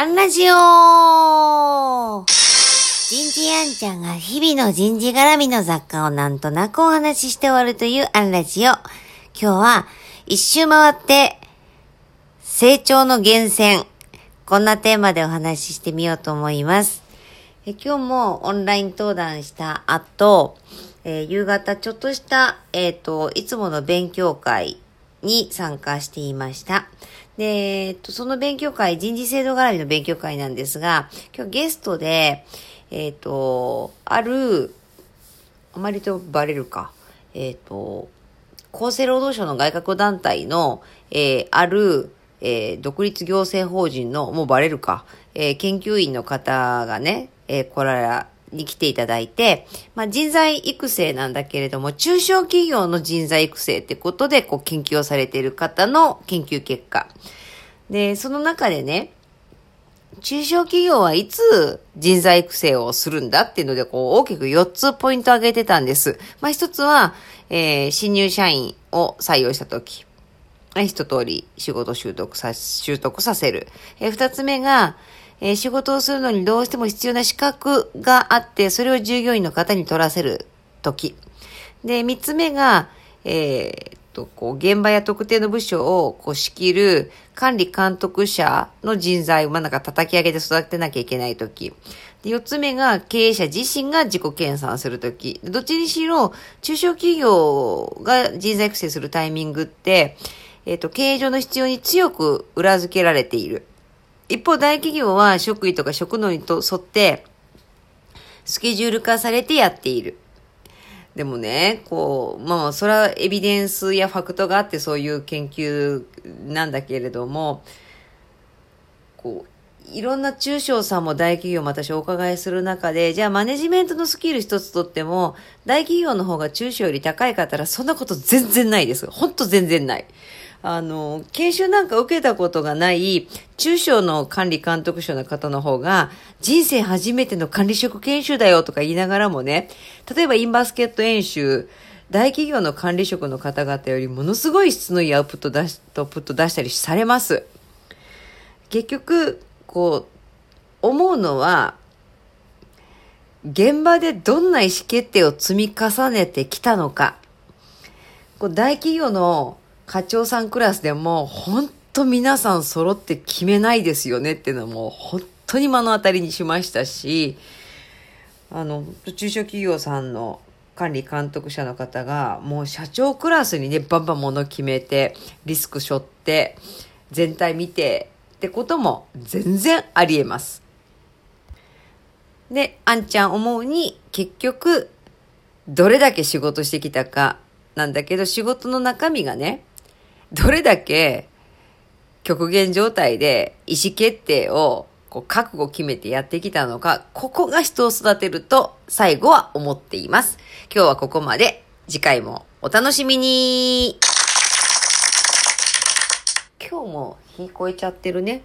アンラジオ人事アンちゃんが日々の人事絡みの雑貨をなんとなくお話しして終わるというアンラジオ。今日は一周回って成長の源泉。こんなテーマでお話ししてみようと思います。え今日もオンライン登壇した後、えー、夕方ちょっとした、えっ、ー、と、いつもの勉強会に参加していました。で、えっと、その勉強会、人事制度絡みの勉強会なんですが、今日ゲストで、えっと、ある、あまりとバレるか、えっと、厚生労働省の外郭団体の、えー、ある、えー、独立行政法人の、もうバレるか、えー、研究員の方がね、えー、来られ、に来ていただいて、まあ、人材育成なんだけれども、中小企業の人材育成ってことで、こう、研究をされている方の研究結果。で、その中でね、中小企業はいつ人材育成をするんだっていうので、こう、大きく4つポイントを挙げてたんです。まあ、一つは、えー、新入社員を採用したとき。一通り仕事習得さ、習得させる。え、二つ目が、え、仕事をするのにどうしても必要な資格があって、それを従業員の方に取らせるとき。で、三つ目が、えー、と、こう、現場や特定の部署を、こう、仕切る管理監督者の人材を、まあ、なんか叩き上げて育てなきゃいけないとき。で、四つ目が、経営者自身が自己研鑽するとき。どっちにしろ、中小企業が人材育成するタイミングって、えっ、ー、と、経営上の必要に強く裏付けられている。一方、大企業は職位とか職能にと沿って、スケジュール化されてやっている。でもね、こう、まあ、それはエビデンスやファクトがあってそういう研究なんだけれども、こう、いろんな中小さんも大企業も私お伺いする中で、じゃあマネジメントのスキル一つとっても、大企業の方が中小より高いかったらそんなこと全然ないです。ほんと全然ない。あの、研修なんか受けたことがない中小の管理監督者の方の方が、人生初めての管理職研修だよとか言いながらもね、例えばインバスケット演習、大企業の管理職の方々よりものすごい質のいいアウトプット出し、アウトプット出したりされます。結局、こう、思うのは、現場でどんな意思決定を積み重ねてきたのか。こう大企業の課長さんクラスでも、本当皆さん揃って決めないですよねっていうのも、本当に目の当たりにしましたし、あの、中小企業さんの管理監督者の方が、もう社長クラスにね、バンバン物決めて、リスク背負って、全体見てってことも全然あり得ます。で、あんちゃん思うに、結局、どれだけ仕事してきたかなんだけど、仕事の中身がね、どれだけ極限状態で意思決定をこう覚悟決めてやってきたのか、ここが人を育てると最後は思っています。今日はここまで。次回もお楽しみに今日も日超えちゃってるね。